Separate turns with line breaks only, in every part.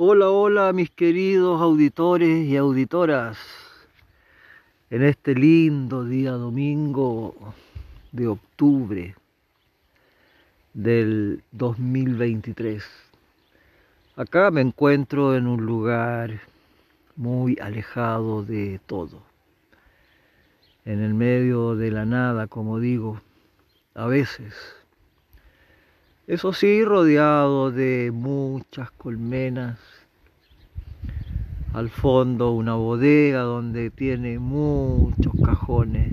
Hola, hola mis queridos auditores y auditoras. En este lindo día domingo de octubre del 2023. Acá me encuentro en un lugar muy alejado de todo. En el medio de la nada, como digo, a veces eso sí, rodeado de muchas colmenas. Al fondo una bodega donde tiene muchos cajones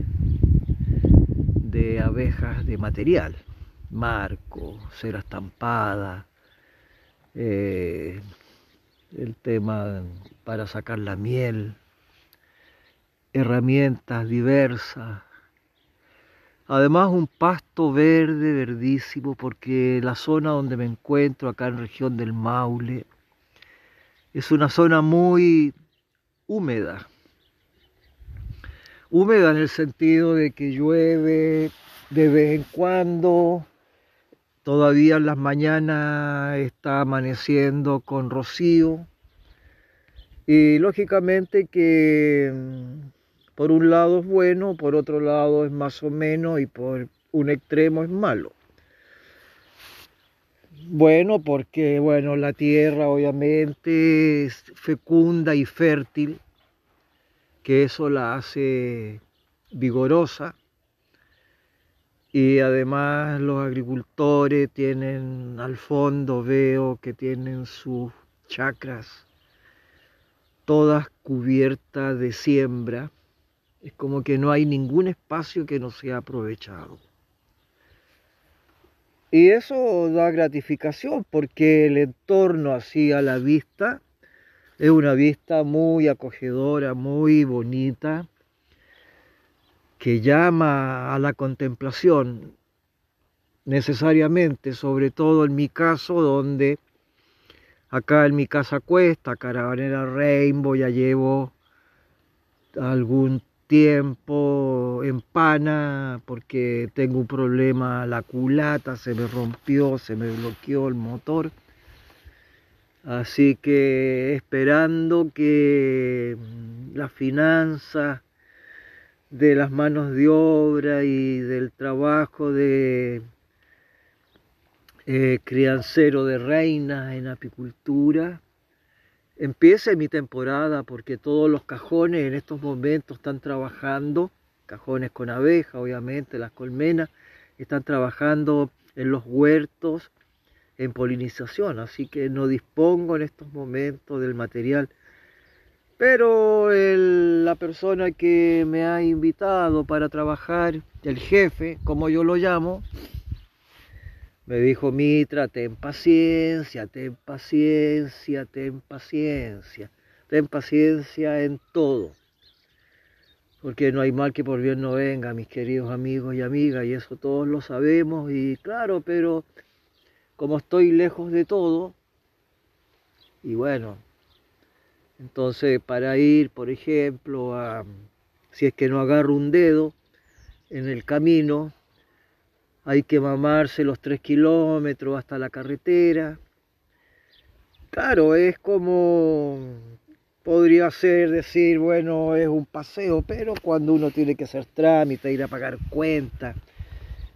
de abejas de material. Marco, cera estampada, eh, el tema para sacar la miel, herramientas diversas, Además un pasto verde, verdísimo, porque la zona donde me encuentro, acá en región del Maule, es una zona muy húmeda. Húmeda en el sentido de que llueve de vez en cuando, todavía en las mañanas está amaneciendo con rocío, y lógicamente que por un lado es bueno, por otro lado es más o menos y por un extremo es malo. Bueno, porque bueno, la tierra obviamente es fecunda y fértil, que eso la hace vigorosa. Y además los agricultores tienen al fondo, veo que tienen sus chacras todas cubiertas de siembra es como que no hay ningún espacio que no sea aprovechado. Y eso da gratificación porque el entorno así a la vista es una vista muy acogedora, muy bonita, que llama a la contemplación necesariamente, sobre todo en mi caso, donde acá en mi casa cuesta, Caravanera Rainbow, ya llevo algún tiempo en pana porque tengo un problema, la culata se me rompió, se me bloqueó el motor. Así que esperando que la finanza de las manos de obra y del trabajo de eh, criancero de reinas en apicultura empiece mi temporada porque todos los cajones en estos momentos están trabajando, cajones con abeja, obviamente, las colmenas, están trabajando en los huertos en polinización, así que no dispongo en estos momentos del material. Pero la persona que me ha invitado para trabajar, el jefe, como yo lo llamo, me dijo, Mitra, ten paciencia, ten paciencia, ten paciencia, ten paciencia en todo. Porque no hay mal que por bien no venga, mis queridos amigos y amigas, y eso todos lo sabemos, y claro, pero como estoy lejos de todo, y bueno, entonces para ir, por ejemplo, a, si es que no agarro un dedo en el camino, hay que mamarse los tres kilómetros hasta la carretera. Claro, es como, podría ser decir, bueno, es un paseo, pero cuando uno tiene que hacer trámite, ir a pagar cuentas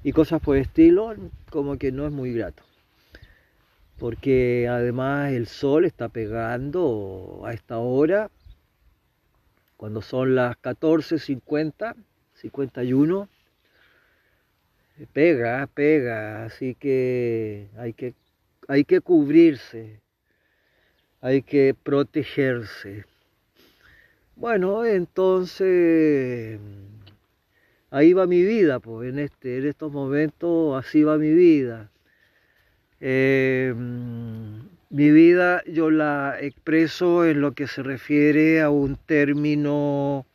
y cosas por el estilo, como que no es muy grato. Porque además el sol está pegando a esta hora, cuando son las 14.50, 51 pega, pega, así que hay que, hay que cubrirse, hay que protegerse. Bueno, entonces ahí va mi vida, pues en, este, en estos momentos así va mi vida. Eh, mi vida yo la expreso en lo que se refiere a un término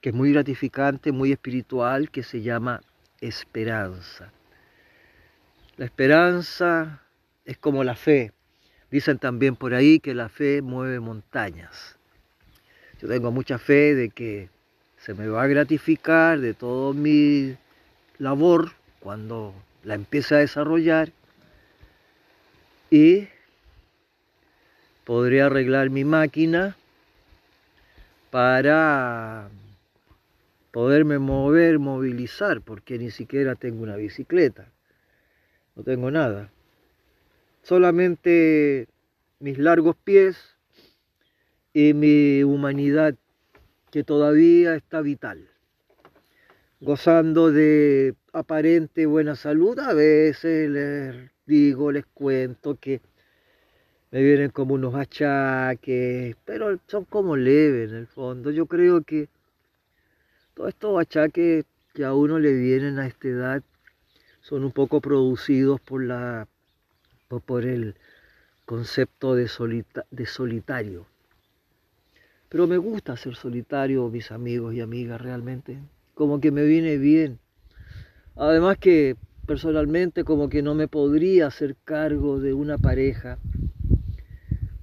que es muy gratificante, muy espiritual, que se llama esperanza. La esperanza es como la fe. Dicen también por ahí que la fe mueve montañas. Yo tengo mucha fe de que se me va a gratificar de todo mi labor cuando la empiece a desarrollar y podré arreglar mi máquina para poderme mover, movilizar, porque ni siquiera tengo una bicicleta, no tengo nada. Solamente mis largos pies y mi humanidad que todavía está vital, gozando de aparente buena salud. A veces les digo, les cuento que me vienen como unos achaques, pero son como leves en el fondo. Yo creo que todos estos achaques que a uno le vienen a esta edad son un poco producidos por la por el concepto de, de solitario. Pero me gusta ser solitario, mis amigos y amigas, realmente. Como que me viene bien. Además que personalmente como que no me podría hacer cargo de una pareja.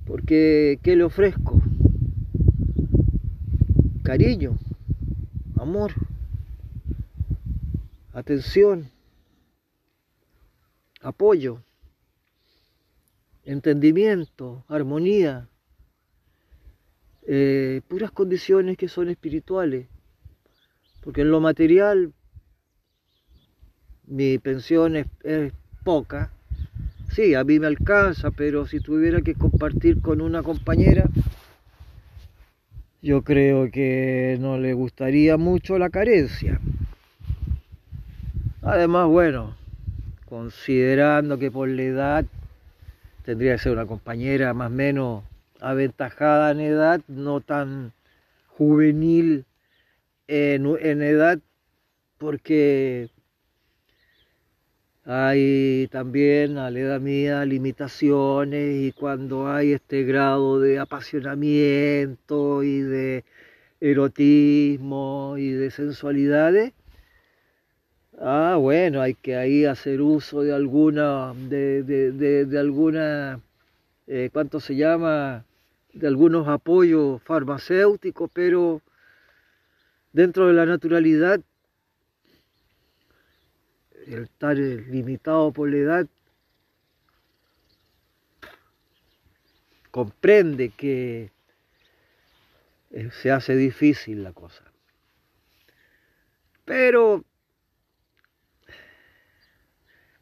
Porque, ¿qué le ofrezco? Cariño, amor, atención, apoyo, entendimiento, armonía, eh, puras condiciones que son espirituales. Porque en lo material mi pensión es, es, poca. Sí, a mí me alcanza, pero si tuviera que compartir con una compañera, yo creo que no le gustaría mucho la carencia. Además, bueno, considerando que por la edad tendría que ser una compañera más o menos aventajada en edad, no tan juvenil en, en edad, porque hay también a mía limitaciones y cuando hay este grado de apasionamiento y de erotismo y de sensualidades, ah, bueno, hay que ahí hacer uso de alguna, de, de, de, alguna, eh, ¿cuánto se llama? De algunos apoyos farmacéuticos, pero dentro de la naturalidad el estar limitado por la edad, comprende que eh, se hace difícil la cosa. Pero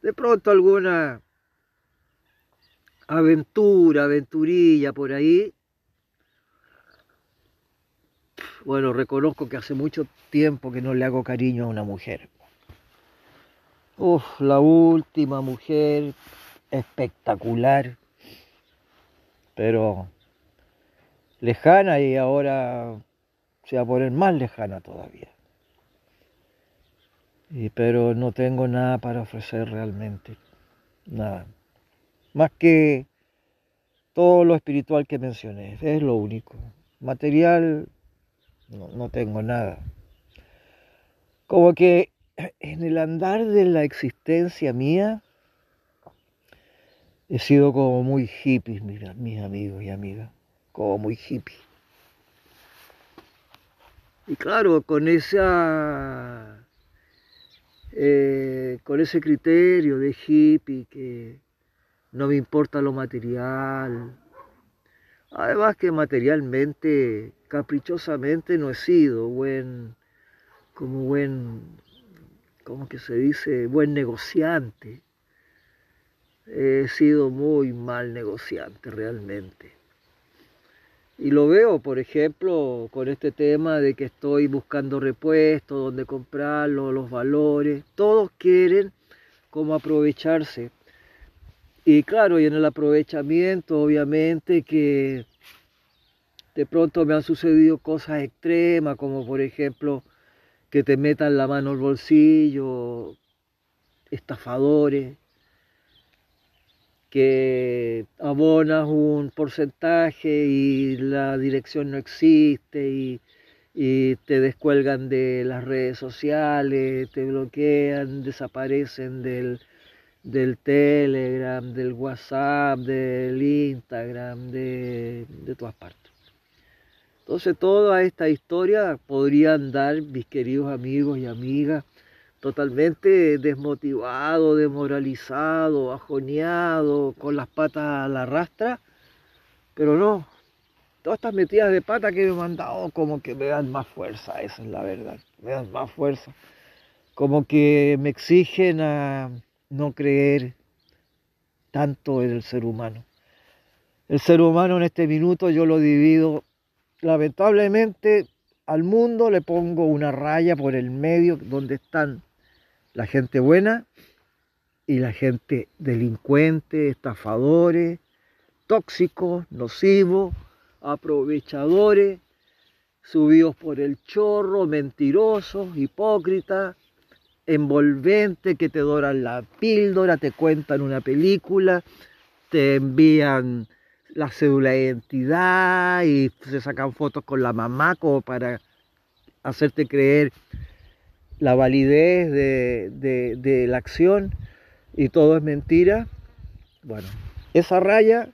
de pronto alguna aventura, aventurilla por ahí, bueno, reconozco que hace mucho tiempo que no le hago cariño a una mujer. Uf, la última mujer espectacular, pero lejana y ahora se va a poner más lejana todavía. Y, pero no tengo nada para ofrecer realmente, nada. Más que todo lo espiritual que mencioné, es lo único. Material, no, no tengo nada. Como que en el andar de la existencia mía, he sido como muy hippie, mira, mis amigos y amigas, como muy hippie. Y claro, con esa eh, con ese criterio de hippie que no me importa lo material. Además que materialmente, caprichosamente no he sido buen, como buen como que se dice, buen negociante. He sido muy mal negociante realmente. Y lo veo, por ejemplo, con este tema de que estoy buscando repuestos, dónde comprarlo, los valores. Todos quieren como aprovecharse. Y claro, y en el aprovechamiento, obviamente que de pronto me han sucedido cosas extremas, como por ejemplo que te metan la mano al bolsillo, estafadores, que abonas un porcentaje y la dirección no existe y, te descuelgan de las redes sociales, te bloquean, desaparecen del, del Telegram, del WhatsApp, del Instagram, de, de todas partes. Entonces toda esta historia podría andar, mis queridos amigos y amigas, totalmente desmotivado, desmoralizado, ajoneado, con las patas a la rastra, Pero no, todas estas metidas de pata que me han mandado como que me dan más fuerza, esa es la verdad, me dan más fuerza. Como que me exigen a no creer tanto en el ser humano. El ser humano en este minuto yo lo divido, lamentablemente al mundo le pongo una raya por el medio donde están la gente buena y la gente delincuente, estafadores, tóxicos, nocivos, aprovechadores, subidos por el chorro, mentirosos, hipócritas, envolventes que te doran la píldora, te cuentan una película, te envían la cédula de identidad y se sacan fotos con la mamá como para hacerte creer la validez de, la acción y todo es mentira. Bueno, esa raya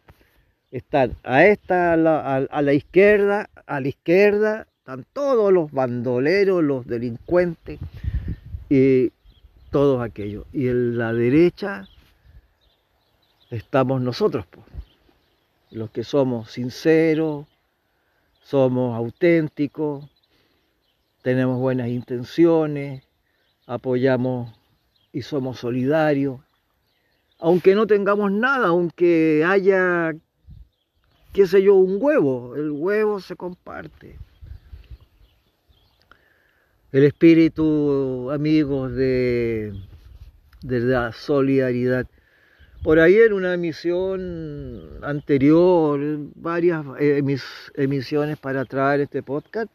están a esta, a la, izquierda, a la izquierda, están todos los bandoleros, los delincuentes y todos aquellos. Y en la derecha estamos nosotros, los que somos sinceros, somos auténticos, tenemos buenas intenciones, apoyamos y somos solidarios. Aunque no tengamos nada, aunque haya qué sé yo, un huevo. El huevo se comparte. El espíritu, amigos, de, de la solidaridad. Por ahí en una emisión anterior, varias emisiones para traer este podcast,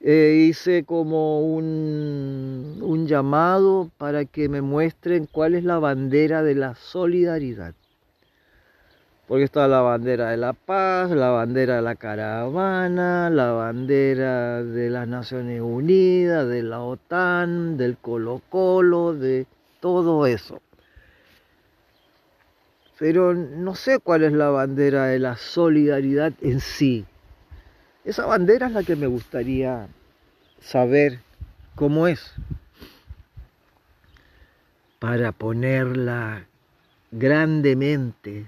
eh, hice como un, un llamado para que me muestren cuál es la bandera de la solidaridad porque está la bandera de la paz, la bandera de la caravana, la bandera de las Naciones Unidas, de la OTAN, del Colo Colo, de todo eso. Pero no sé cuál es la bandera de la solidaridad en sí. Esa bandera es la que me gustaría saber cómo es para ponerla grandemente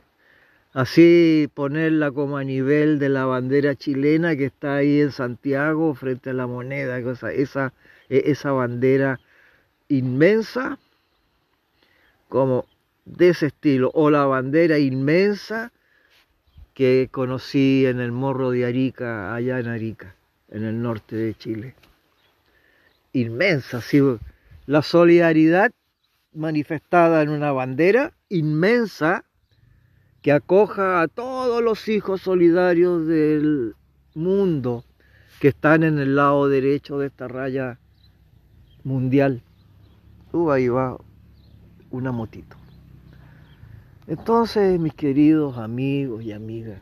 así ponerla como a nivel de la bandera chilena que está ahí en Santiago frente a la moneda, esa, e, esa bandera inmensa, como de ese estilo, o la bandera inmensa que conocí en el Morro de Arica, allá en Arica, en el norte de Chile. Inmensa, sí, la solidaridad manifestada en una bandera inmensa que acoja a todos los hijos solidarios del mundo que están en el lado derecho de esta raya mundial. Uh, ahí va una motito. Entonces, mis queridos amigos y amigas,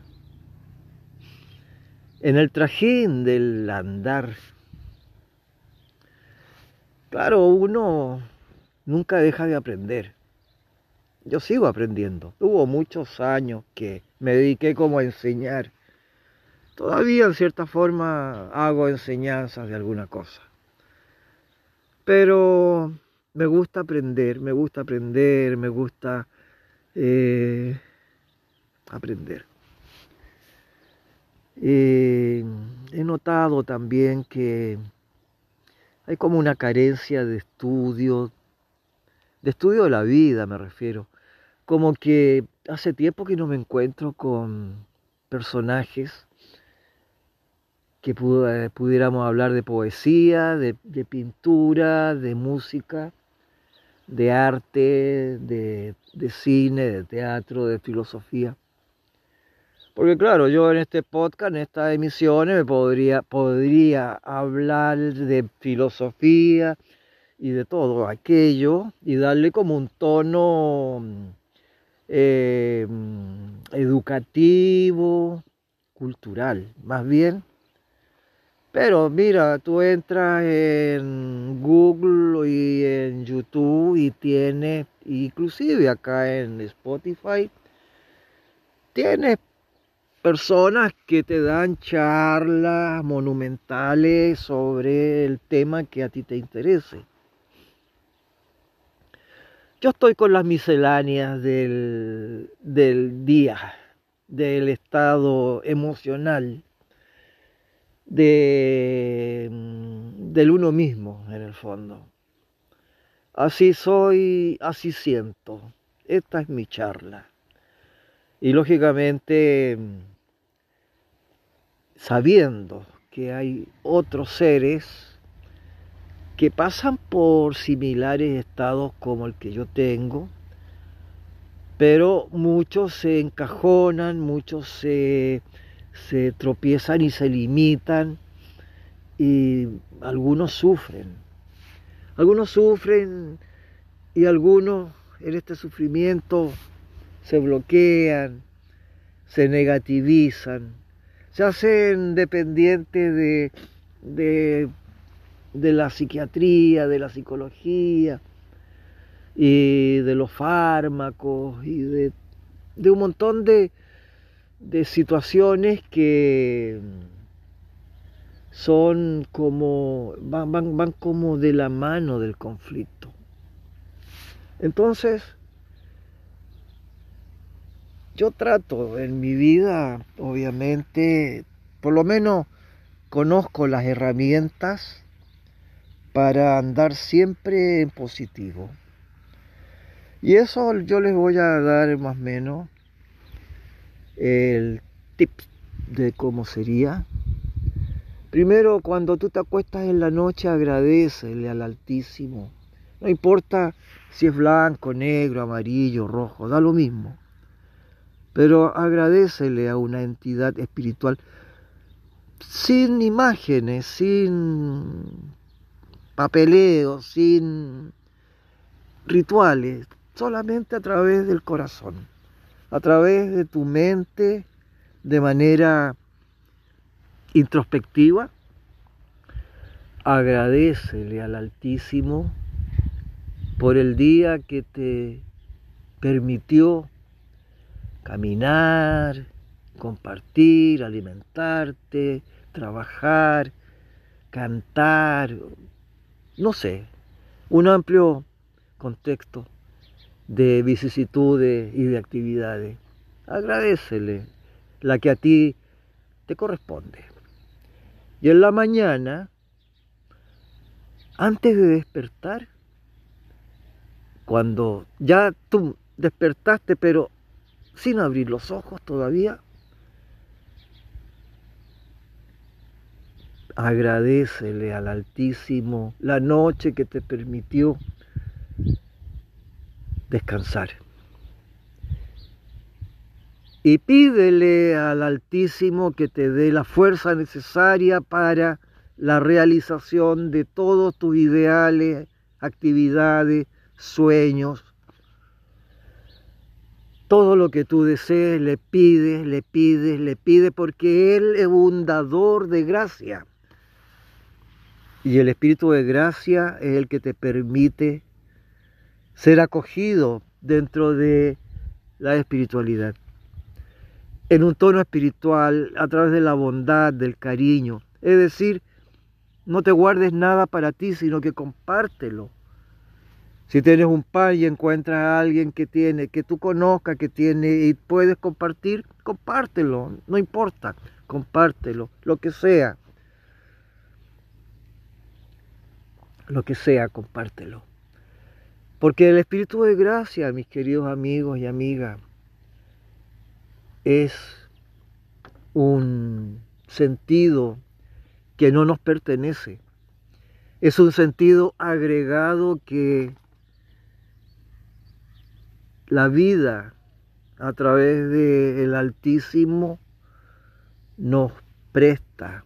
en el trajín del andar, claro, uno nunca deja de aprender yo sigo aprendiendo. Hubo muchos años que me dediqué como a enseñar. Todavía en cierta forma hago enseñanzas de alguna cosa. Pero me gusta aprender, me gusta aprender, me gusta eh, aprender. he notado también que hay como una carencia de estudio, de estudio de la vida me refiero como que hace tiempo que no me encuentro con personajes que pudiéramos hablar de poesía, de, pintura, de música, de arte, de, cine, de teatro, de filosofía. Porque claro, yo en este podcast, en estas emisiones, me podría, podría hablar de filosofía y de todo aquello y darle como un tono eh, educativo, cultural, más bien. Pero mira, tú entras en Google y en YouTube y tiene, inclusive acá en Spotify, tienes personas que te dan charlas monumentales sobre el tema que a ti te interese. Yo estoy con las misceláneas del, día, del estado emocional mm, del uno mismo en el fondo. Así soy, así siento. Esta es mi charla. Y lógicamente, sabiendo que hay otros seres que pasan por similares estados como el que yo tengo, pero muchos se encajonan, muchos se, se tropiezan y se limitan y algunos sufren. Algunos sufren y algunos en este sufrimiento se bloquean, se negativizan, se hacen dependientes de, de, de la psiquiatría, de la psicología y de los fármacos y de, de un montón de, de situaciones que son como, van, van, van como de la mano del conflicto. Entonces, yo trato en mi vida, obviamente, por lo menos conozco las herramientas para andar siempre en positivo. Y eso yo les voy a dar más o menos el tip de cómo sería. Primero, cuando tú te acuestas en la noche, agradecele al Altísimo. No importa si es blanco, negro, amarillo, rojo, da lo mismo. Pero agradecele a una entidad espiritual sin imágenes, sin papeleo, sin rituales, solamente a través del corazón, a través de tu mente, de manera introspectiva. Agradecele al Altísimo por el día que te permitió caminar, compartir, alimentarte, trabajar, cantar, no sé, un amplio contexto de vicisitudes y de actividades. Agradecele la que a ti te corresponde. Y en la mañana, antes de despertar, cuando ya tú despertaste, pero sin abrir los ojos todavía, agradecele al Altísimo la noche que te permitió descansar. Y pídele al Altísimo que te dé la fuerza necesaria para la realización de todos tus ideales, actividades, sueños. Todo lo que tú desees, le pides, le pides, le pides, porque Él es un dador de gracia. Y el Espíritu de gracia es el que te permite ser acogido dentro de la espiritualidad. En un tono espiritual, a través de la bondad, del cariño. Es decir, no te guardes nada para ti, sino que compártelo. Si tienes un pan y encuentras a alguien que tiene, que tú conozcas, que tiene y puedes compartir, compártelo, no importa, compártelo, lo que sea. Lo que sea, compártelo. Porque el Espíritu de gracia, mis queridos amigos y amigas, es un sentido que no nos pertenece. Es un sentido agregado que la vida a través del Altísimo nos presta.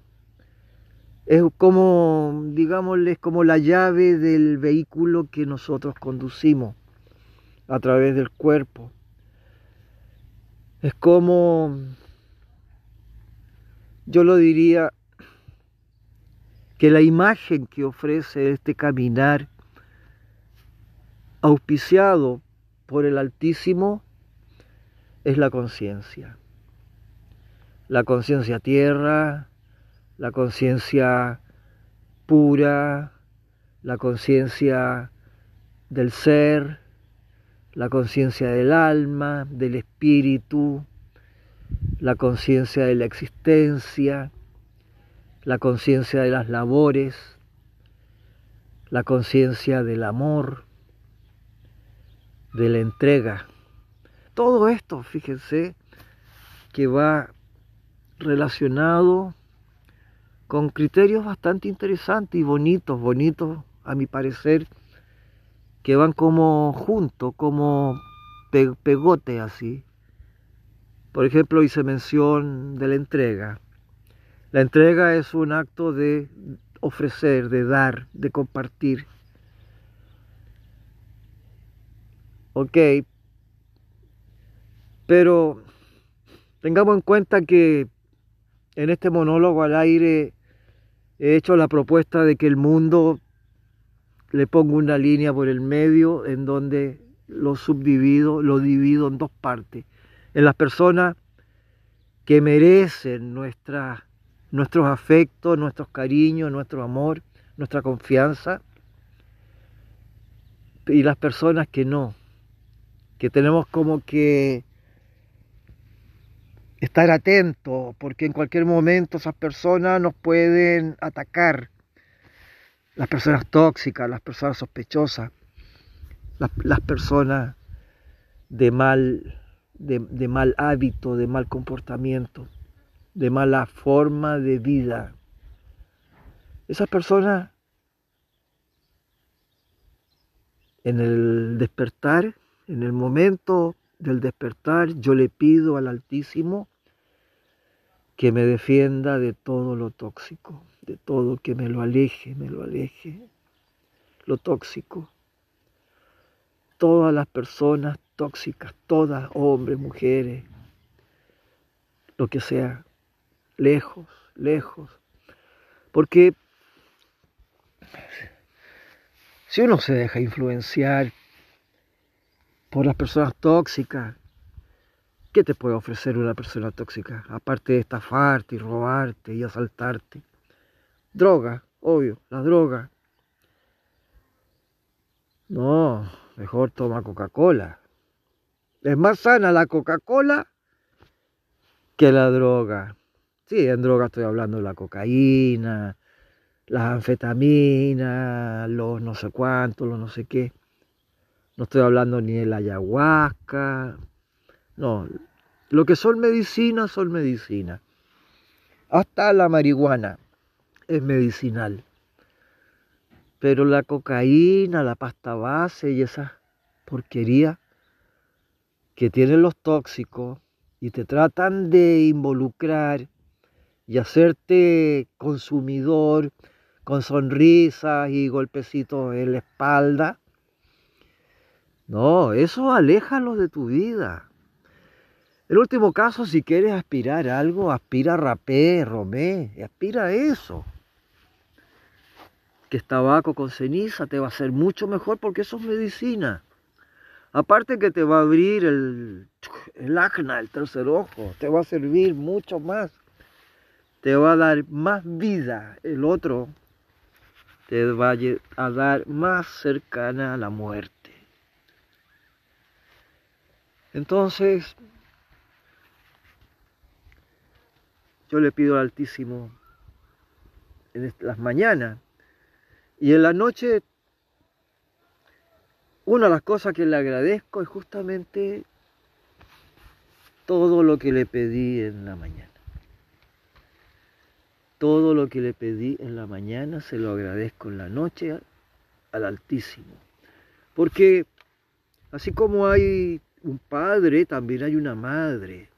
Es como, digámosle, es como la llave del vehículo que nosotros conducimos a través del cuerpo. Es como, yo lo diría, que la imagen que ofrece este caminar auspiciado por el Altísimo es la conciencia. La conciencia tierra, la conciencia pura, la conciencia del ser, la conciencia del alma, del espíritu, la conciencia de la existencia, la conciencia de las labores, la conciencia del amor, de la entrega. Todo esto, fíjense, que va relacionado con criterios bastante interesantes y bonitos, bonitos a mi parecer, que van como juntos, como pegote así. Por ejemplo, hice mención de la entrega. La entrega es un acto de ofrecer, de dar, de compartir. Ok, pero tengamos en cuenta que en este monólogo al aire he hecho la propuesta de que el mundo le pongo una línea por el medio en donde lo subdivido, lo divido en dos partes. En las personas que merecen nuestra, nuestros afectos, nuestros cariños, nuestro amor, nuestra confianza, y las personas que no, que tenemos como que estar atentos, porque en cualquier momento esas personas nos pueden atacar. Las personas tóxicas, las personas sospechosas, las, personas de mal, de, de mal hábito, de mal comportamiento, de mala forma de vida. Esas personas en el despertar, en el momento del despertar, yo le pido al Altísimo que me defienda de todo lo tóxico, de todo que me lo aleje, me lo aleje, lo tóxico. Todas las personas tóxicas, todas, hombres, mujeres, lo que sea, lejos, lejos. Porque si uno se deja influenciar por las personas tóxicas, ¿Qué te puede ofrecer una persona tóxica? Aparte de estafarte y robarte y asaltarte. Droga, obvio, la droga. No, mejor toma Coca-Cola. Es más sana la Coca-Cola que la droga. Sí, en droga estoy hablando de la cocaína, las anfetaminas, los no sé cuántos, los no sé qué. No estoy hablando ni de la ayahuasca, no, lo que son medicinas son medicinas. Hasta la marihuana es medicinal. Pero la cocaína, la pasta base y esa porquería que tienen los tóxicos y te tratan de involucrar y hacerte consumidor con sonrisas y golpecitos en la espalda. No, eso aléjalo de tu vida. El último caso, si quieres aspirar a algo, aspira a rapé, romé, aspira a eso. Que es tabaco con ceniza te va a hacer mucho mejor porque eso es medicina. Aparte que te va a abrir el, el acna, el tercer ojo, te va a servir mucho más. Te va a dar más vida. El otro te va a dar más cercana a la muerte. Entonces, yo le pido al Altísimo en las mañanas y en la noche una de las cosas que le agradezco es justamente todo lo que le pedí en la mañana. Todo lo que le pedí en la mañana se lo agradezco en la noche al Altísimo. Porque así como hay un padre, también hay una madre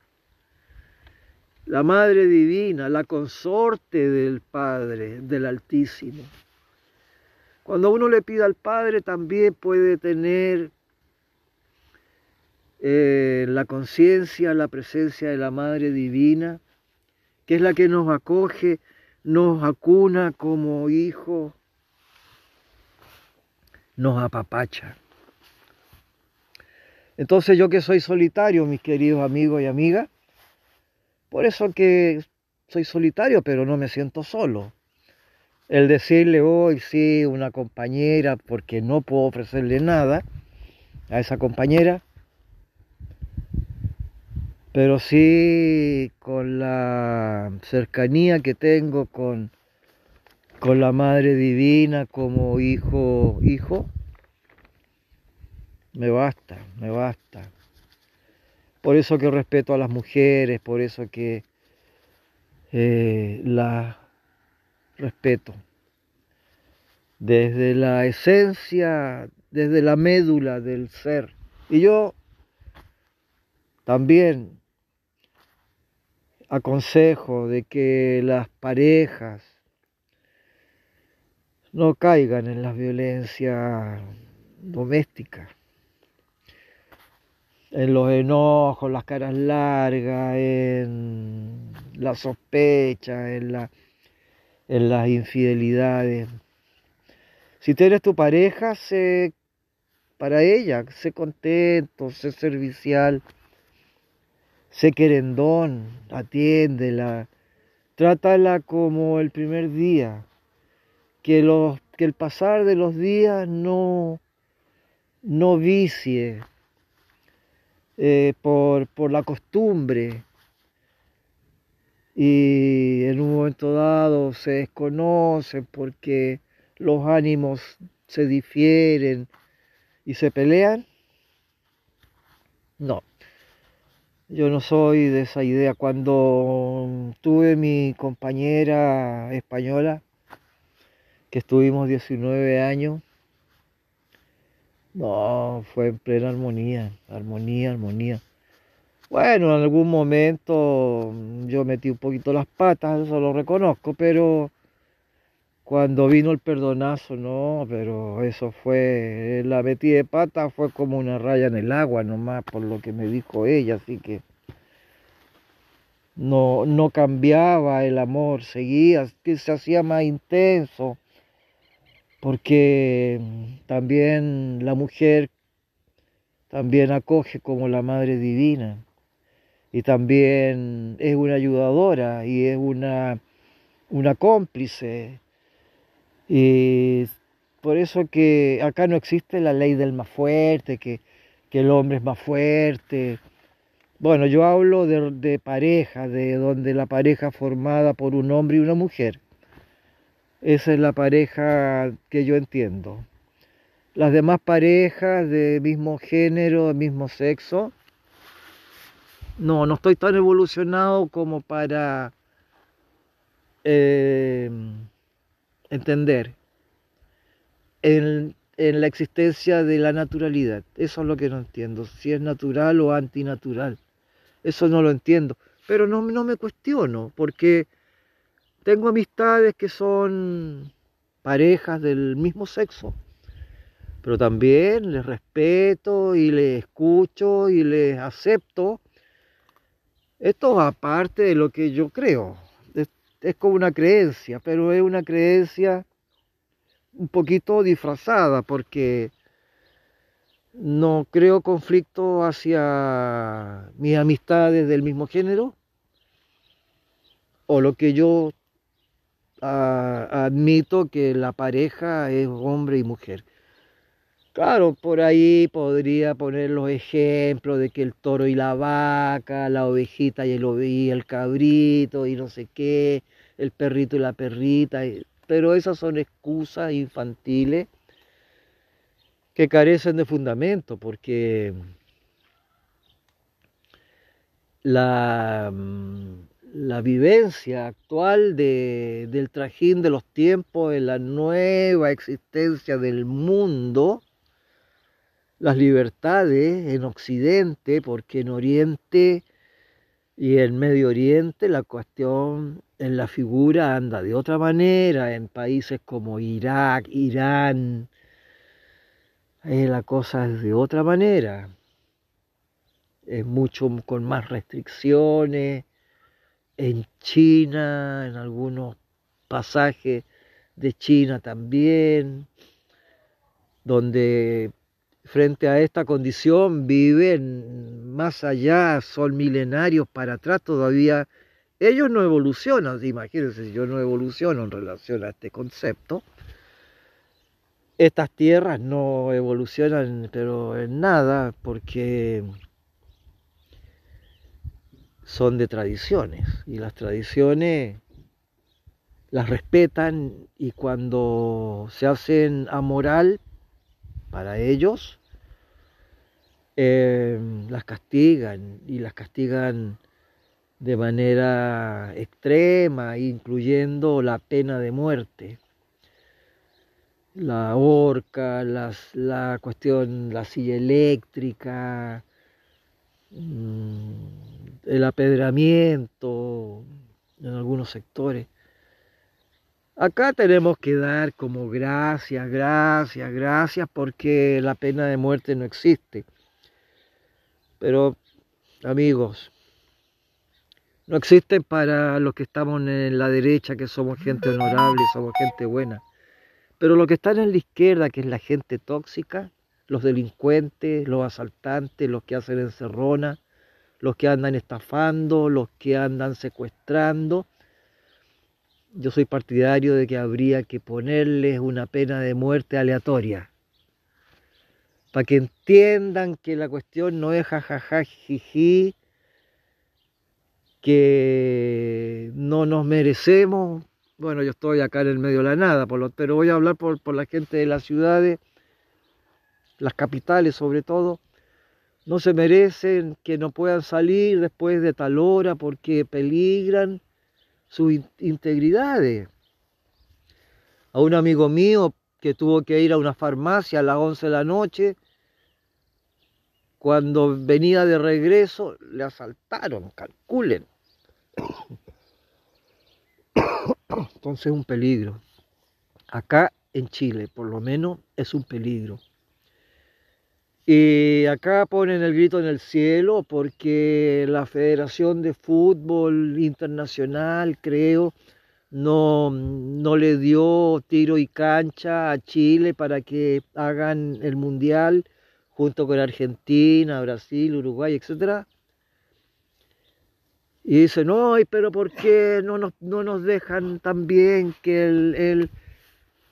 la Madre Divina, la consorte del Padre, del Altísimo. Cuando uno le pide al Padre también puede tener eh, la conciencia, la presencia de la Madre Divina, que es la que nos acoge, nos acuna como hijos, nos apapacha. Entonces yo que soy solitario, mis queridos amigos y amigas, por eso que soy solitario, pero no me siento solo. El decirle hoy sí una compañera, porque no puedo ofrecerle nada a esa compañera, pero sí con la cercanía que tengo con, con la Madre Divina como hijo, hijo, me basta, me basta. Por eso que respeto a las mujeres, por eso que eh, las respeto. Desde la esencia, desde la médula del ser. Y yo también aconsejo de que las parejas no caigan en la violencia doméstica en los enojos, las caras largas, en la sospecha, en, la, en las infidelidades. Si tienes tu pareja, sé para ella, sé contento, sé servicial, sé querendón, atiéndela, trátala como el primer día, que, los, que el pasar de los días no, no vicie eh, por, por la costumbre y en un momento dado se desconocen porque los ánimos se difieren y se pelean. No, yo no soy de esa idea. Cuando tuve mi compañera española, que estuvimos 19 años, no, fue en plena armonía, armonía, armonía. Bueno, en algún momento yo metí un poquito las patas, eso lo reconozco, pero cuando vino el perdonazo, no, pero eso fue, la metí de pata fue como una raya en el agua nomás, por lo que me dijo ella, así que no, no cambiaba el amor, seguía, se hacía más intenso porque también la mujer también acoge como la Madre Divina y también es una ayudadora y es una, una cómplice. Y por eso que acá no existe la ley del más fuerte, que, que el hombre es más fuerte. Bueno, yo hablo de, de pareja, de donde la pareja formada por un hombre y una mujer esa es la pareja que yo entiendo. Las demás parejas de mismo género, mismo sexo, no, no estoy tan evolucionado como para eh, entender en, en la existencia de la naturalidad. Eso es lo que no entiendo, si es natural o antinatural. Eso no lo entiendo. Pero no, no me cuestiono, porque tengo amistades que son parejas del mismo sexo, pero también les respeto y les escucho y les acepto. Esto aparte de lo que yo creo. Es, es como una creencia, pero es una creencia un poquito disfrazada porque no creo conflicto hacia mis amistades del mismo género o lo que yo admito que la pareja es hombre y mujer. Claro, por ahí podría poner los ejemplos de que el toro y la vaca, la ovejita y el, y el cabrito y no sé qué, el perrito y la perrita, pero esas son excusas infantiles que carecen de fundamento porque la mm, la vivencia actual del trajín de los tiempos, en la nueva existencia del mundo, las libertades en Occidente, porque en Oriente y en Medio Oriente la cuestión en la figura anda de otra manera, en países como Irak, Irán, eh, la cosa es de otra manera, es mucho con más restricciones, en China, en algunos pasajes de China también, donde frente a esta condición viven más allá, son milenarios para atrás todavía. Ellos no evolucionan, imagínense yo no evoluciono en relación a este concepto. Estas tierras no evolucionan, pero en nada, porque son de tradiciones y las tradiciones las respetan y cuando se hacen amoral para ellos, eh, las castigan y las castigan de manera extrema, incluyendo la pena de muerte. La horca, las, la cuestión, la silla eléctrica, mm, el apedramiento en algunos sectores. Acá tenemos que dar como gracias, gracias, gracias, porque la pena de muerte no existe. Pero, amigos, no existe para los que estamos en la derecha, que somos gente honorable, somos gente buena. Pero los que están en la izquierda, que es la gente tóxica, los delincuentes, los asaltantes, los que hacen encerrona, los que andan estafando, los que andan secuestrando, yo soy partidario de que habría que ponerles una pena de muerte aleatoria. Para que entiendan que la cuestión no es jajaja, jiji, que no nos merecemos. Bueno, yo estoy acá en el medio de la nada, pero voy a hablar por, por la gente de las ciudades, las capitales sobre todo. No se merecen que no puedan salir después de tal hora porque peligran sus integridades. A un amigo mío que tuvo que ir a una farmacia a las 11 de la noche, cuando venía de regreso, le asaltaron, calculen. Entonces es un peligro. Acá en Chile, por lo menos, es un peligro. Y acá ponen el grito en el cielo porque la Federación de Fútbol Internacional, creo, no, no le dio tiro y cancha a Chile para que hagan el Mundial junto con Argentina, Brasil, Uruguay, etc. Y dice, no, pero ¿por qué no nos, no nos dejan también que el,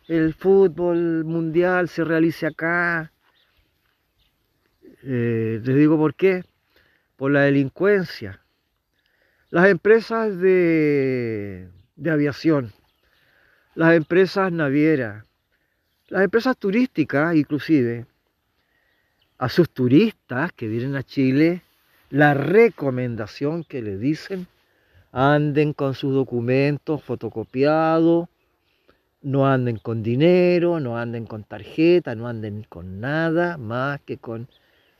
el fútbol mundial se realice acá? Eh, les digo por qué. Por la delincuencia. Las empresas de, de aviación, las empresas navieras, las empresas turísticas inclusive, a sus turistas que vienen a Chile, la recomendación que le dicen, anden con sus documentos fotocopiados, no anden con dinero, no anden con tarjeta, no anden con nada más que con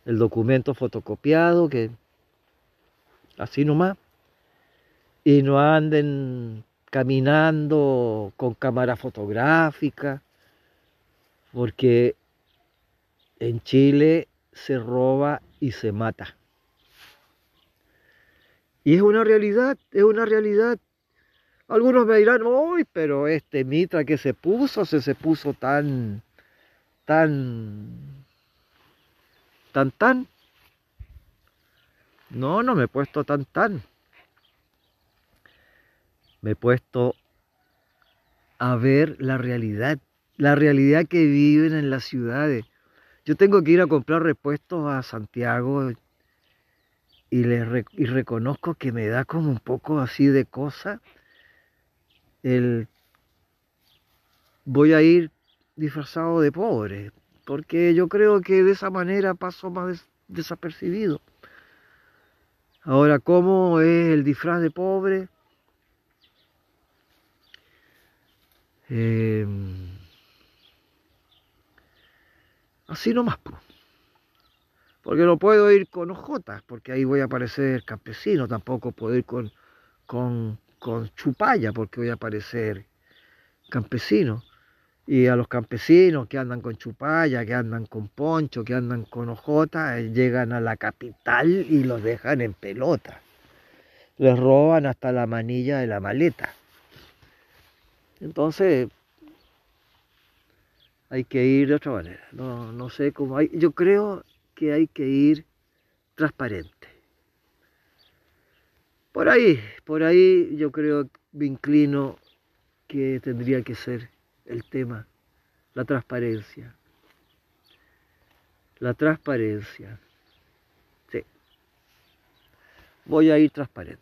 el documento fotocopiado, que así nomás, y no anden caminando con cámara fotográfica, porque en Chile se roba y se mata. Y es una realidad, es una realidad. Algunos me dirán, uy, pero este Mitra que se puso, se, se puso tan, tan tan tan. No, no me he puesto tan tan. Me he puesto a ver la realidad, la realidad que viven en las ciudades. Yo tengo que ir a comprar repuestos a Santiago y, y reconozco que me da como un poco así de cosa el voy a ir disfrazado de pobre, porque yo creo que de esa manera paso más desapercibido. Ahora, ¿cómo es el disfraz de pobre? Em, así nomás, porque no puedo ir con ojotas, porque ahí voy a parecer campesino, tampoco puedo ir con, con, con chupalla, porque voy a parecer campesino y a los campesinos que andan con chupalla, que andan con poncho, que andan con ojota, eh, llegan a la capital y los dejan en pelota. Les roban hasta la manilla de la maleta. Entonces, hay que ir de otra manera. No, no sé cómo hay. Yo creo que hay que ir transparente. Por ahí, por ahí yo creo, me inclino que tendría que ser el tema, la transparencia. La transparencia. Sí. voy a ir transparente.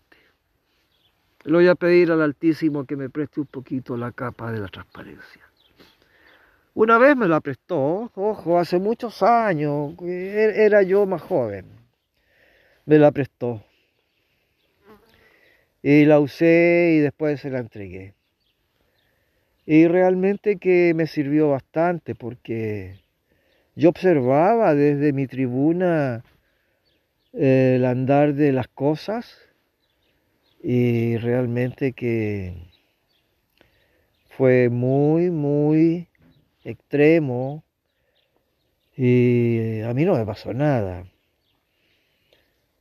Le voy a pedir al Altísimo que me preste un poquito la capa de la transparencia. Una vez me la prestó, ojo, hace muchos años, er, era yo más joven. Me la prestó. Y la usé y después se la entregué. Y realmente que me sirvió bastante porque yo observaba desde mi tribuna el andar de las cosas y realmente que fue muy, muy extremo y a mí no me pasó nada.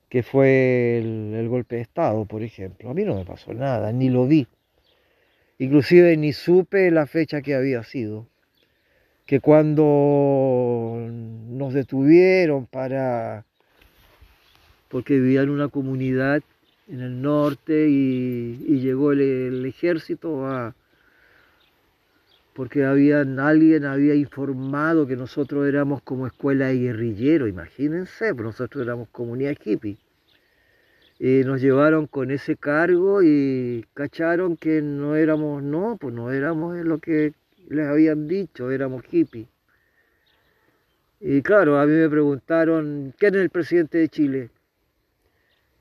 Que fue el, golpe de Estado, por ejemplo. A mí no me pasó nada, ni lo vi. Inclusive ni supe la fecha que había sido. Que cuando nos detuvieron para... porque vivía en una comunidad en el norte y, llegó el ejército a, porque habían, alguien había informado que nosotros éramos como escuela de guerrilleros, imagínense, pues nosotros éramos comunidad hippie. Y nos llevaron con ese cargo y cacharon que no éramos, no, pues no éramos lo que les habían dicho, éramos hippies. Y claro, a mí me preguntaron, ¿quién es el presidente de Chile?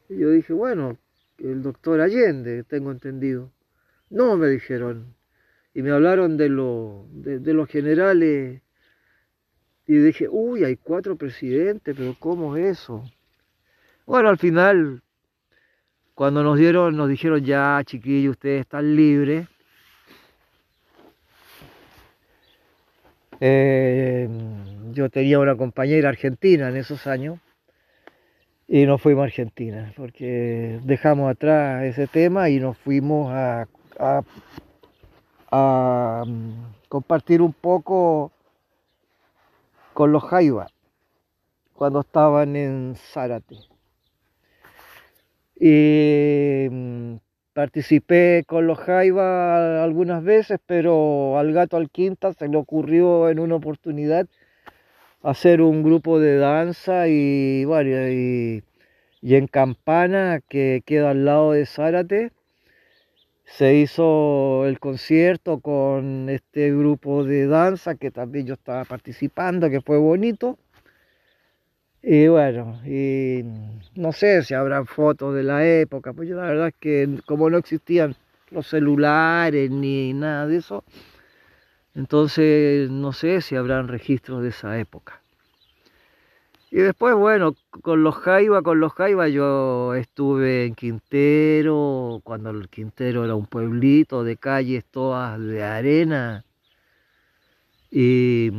Y yo dije, bueno, el doctor Allende, tengo entendido. No, me dijeron, y me hablaron de, de, los generales y dije, uy, hay cuatro presidentes, pero ¿cómo es eso? Bueno, al final, cuando nos dieron, nos dijeron ya, chiquillos, ustedes están libres. Eh, yo tenía una compañera argentina en esos años y nos fuimos a Argentina porque dejamos atrás ese tema y nos fuimos a mm, compartir un poco con los Jaivas cuando estaban en Zárate. Y mm, participé con los Jaivas algunas veces, pero al gato al quinta se le ocurrió en una oportunidad hacer un grupo de danza y, bueno, y, y en Campana, que queda al lado de Zárate, se hizo el concierto con este grupo de danza que también yo estaba participando, que fue bonito. Y bueno, y no sé si habrán fotos de la época, pues yo la verdad es que como no existían los celulares ni nada de eso, entonces no sé si habrán registros de esa época. Y después, bueno, con los Jaiba, con los Jaiba yo estuve en Quintero, cuando el Quintero era un pueblito de calles todas de arena. Y,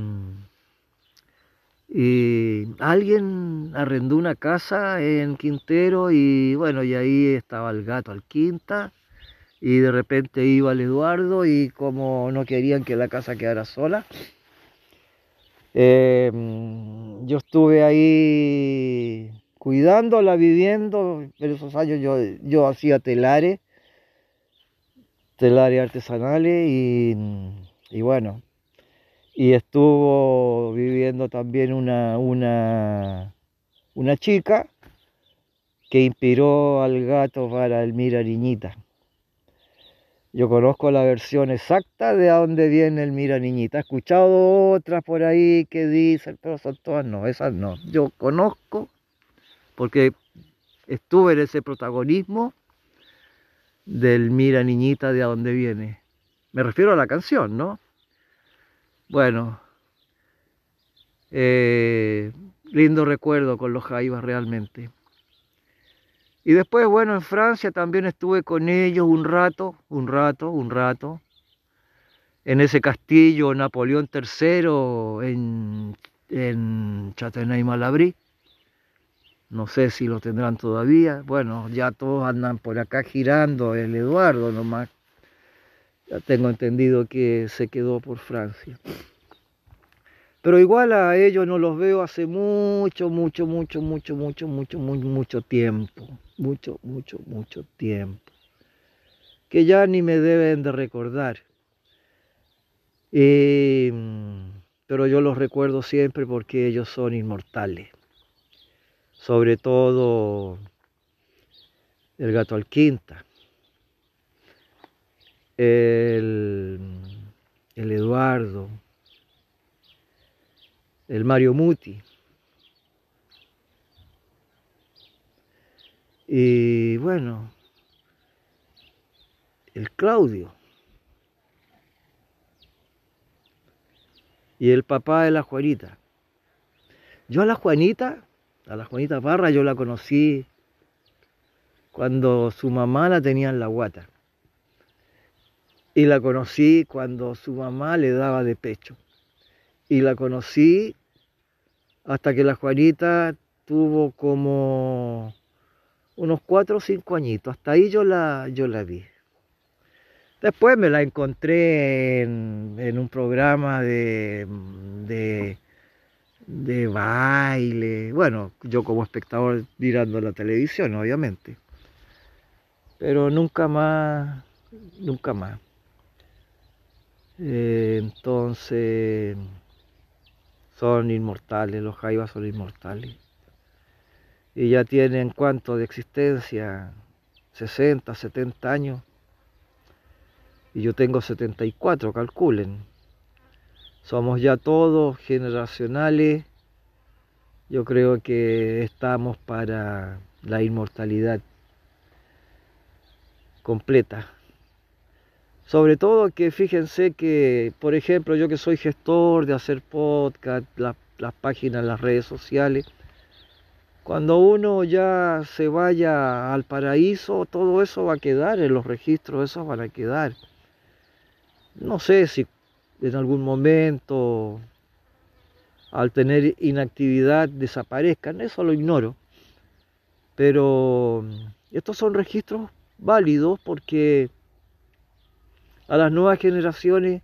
alguien arrendó una casa en Quintero y bueno, y ahí estaba el gato al quinta. Y de repente iba el Eduardo y como no querían que la casa quedara sola, Em, yo estuve ahí cuidándola, viviendo, en esos años yo, yo hacía telares, telares artesanales y, y, bueno, y estuvo viviendo también una, una, una chica que inspiró al gato para el Mira Niñita. Yo conozco la versión exacta de a dónde viene el Mira Niñita. He escuchado otras por ahí que dicen, pero son todas no, esas no. Yo conozco porque estuve en ese protagonismo del Mira Niñita de a dónde viene. Me refiero a la canción, ¿no? Bueno, eh, lindo recuerdo con los Jaivas realmente. Y después, bueno, en Francia también estuve con ellos un rato, un rato, un rato, en ese castillo Napoleón III en, en Châtenay-Malabry. No sé si lo tendrán todavía. Bueno, ya todos andan por acá girando, el Eduardo nomás. Ya tengo entendido que se quedó por Francia. Pero igual a ellos no los veo hace mucho, mucho, mucho, mucho, mucho, mucho, mucho, mucho tiempo. Mucho, mucho, mucho tiempo. Que ya ni me deben de recordar. pero yo los recuerdo siempre porque ellos son inmortales. Sobre todo el gato Alquinta, el, el Eduardo, el Mario Muti. Y bueno, el Claudio. Y el papá de la Juanita. Yo a la Juanita, a la Juanita Parra, yo la conocí cuando su mamá la tenía en la guata. Y la conocí cuando su mamá le daba de pecho. Y la conocí hasta que la Juanita tuvo como unos cuatro o cinco añitos. Hasta ahí yo la, yo la vi. Después me la encontré en, un programa de, de, de, baile. Bueno, yo como espectador mirando la televisión, obviamente. Pero nunca más, nunca más. Eh, entonces, son inmortales, los jaivas son inmortales. Y ya tienen cuánto de existencia, 60, 70 años. Y yo tengo 74, calculen. Somos ya todos generacionales. Yo creo que estamos para la inmortalidad completa. Sobre todo que fíjense que, por ejemplo, yo que soy gestor de hacer podcast, las páginas, las redes sociales, cuando uno ya se vaya al paraíso, todo eso va a quedar en los registros, esos van a quedar. No sé si en algún momento, al tener inactividad, desaparezcan, eso lo ignoro. Pero estos son registros válidos porque a las nuevas generaciones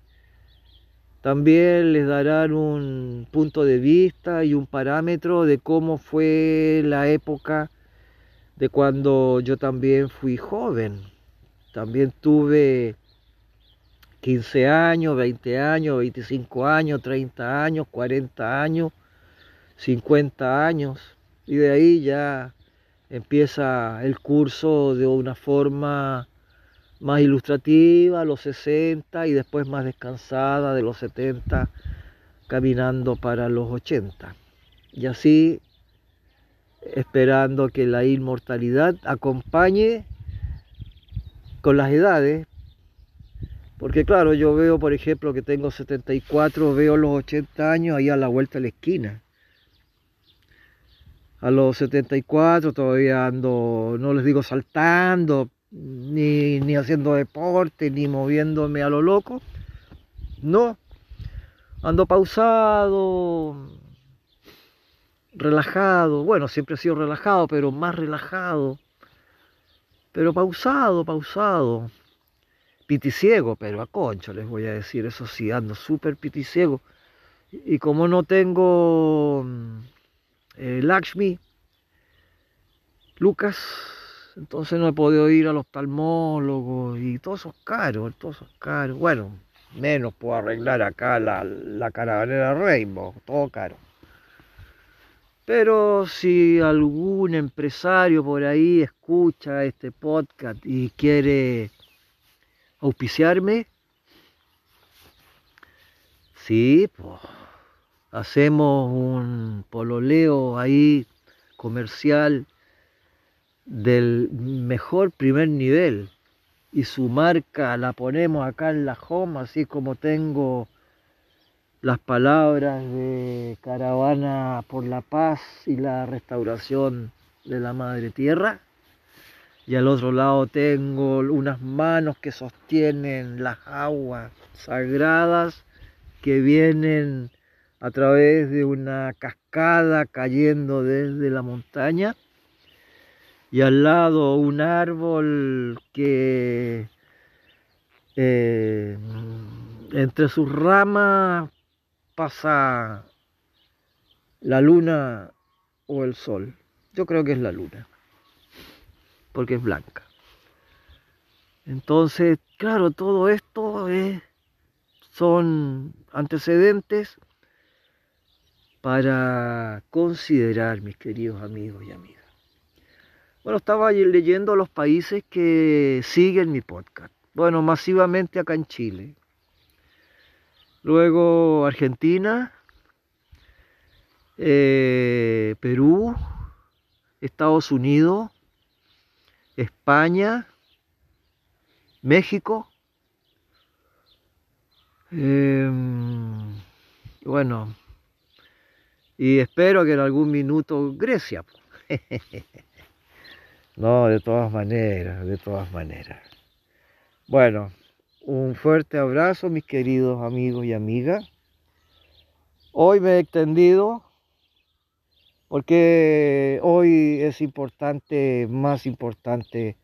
también les darán un punto de vista y un parámetro de cómo fue la época de cuando yo también fui joven. También tuve 15 años, 20 años, 25 años, 30 años, 40 años, 50 años. Y de ahí ya empieza el curso de una forma más ilustrativa a los 60 y después más descansada de los 70 caminando para los 80. Y así esperando que la inmortalidad acompañe con las edades, porque claro, yo veo, por ejemplo, que tengo 74, veo los 80 años ahí a la vuelta de la esquina. A los 74 todavía ando, no les digo saltando, ni, haciendo deporte, ni moviéndome a lo loco. No, ando pausado, relajado. Bueno, siempre he sido relajado, pero más relajado. Pero pausado, pausado. Piticiego, pero a concho les voy a decir, eso sí, ando súper piticiego. Y como no tengo eh, Lakshmi, Lucas, entonces no he podido ir a los oftalmólogos y todos esos caros, todos esos caros. Bueno, menos puedo arreglar acá la, la caravanera Rainbow, todo caro. Pero si algún empresario por ahí escucha este podcast y quiere auspiciarme, sí, pues hacemos un pololeo ahí comercial del mejor primer nivel y su marca la ponemos acá en la home, así como tengo las palabras de Caravana por la Paz y la restauración de la Madre Tierra. Y al otro lado tengo unas manos que sostienen las aguas sagradas que vienen a través de una cascada cayendo desde la montaña y al lado un árbol que eh, entre sus ramas pasa la luna o el sol. Yo creo que es la luna, porque es blanca. Entonces, claro, todo esto son antecedentes para considerar, mis queridos amigos y amigas. Bueno, estaba leyendo los países que siguen mi podcast. Bueno, masivamente acá en Chile. Luego Argentina, eh, Perú, Estados Unidos, España, México. Em, bueno, y espero que en algún minuto Grecia. No, de todas maneras, de todas maneras. Bueno, un fuerte abrazo, mis queridos amigos y amigas. Hoy me he extendido porque hoy es importante, más importante,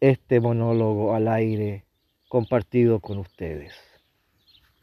este monólogo al aire compartido con ustedes.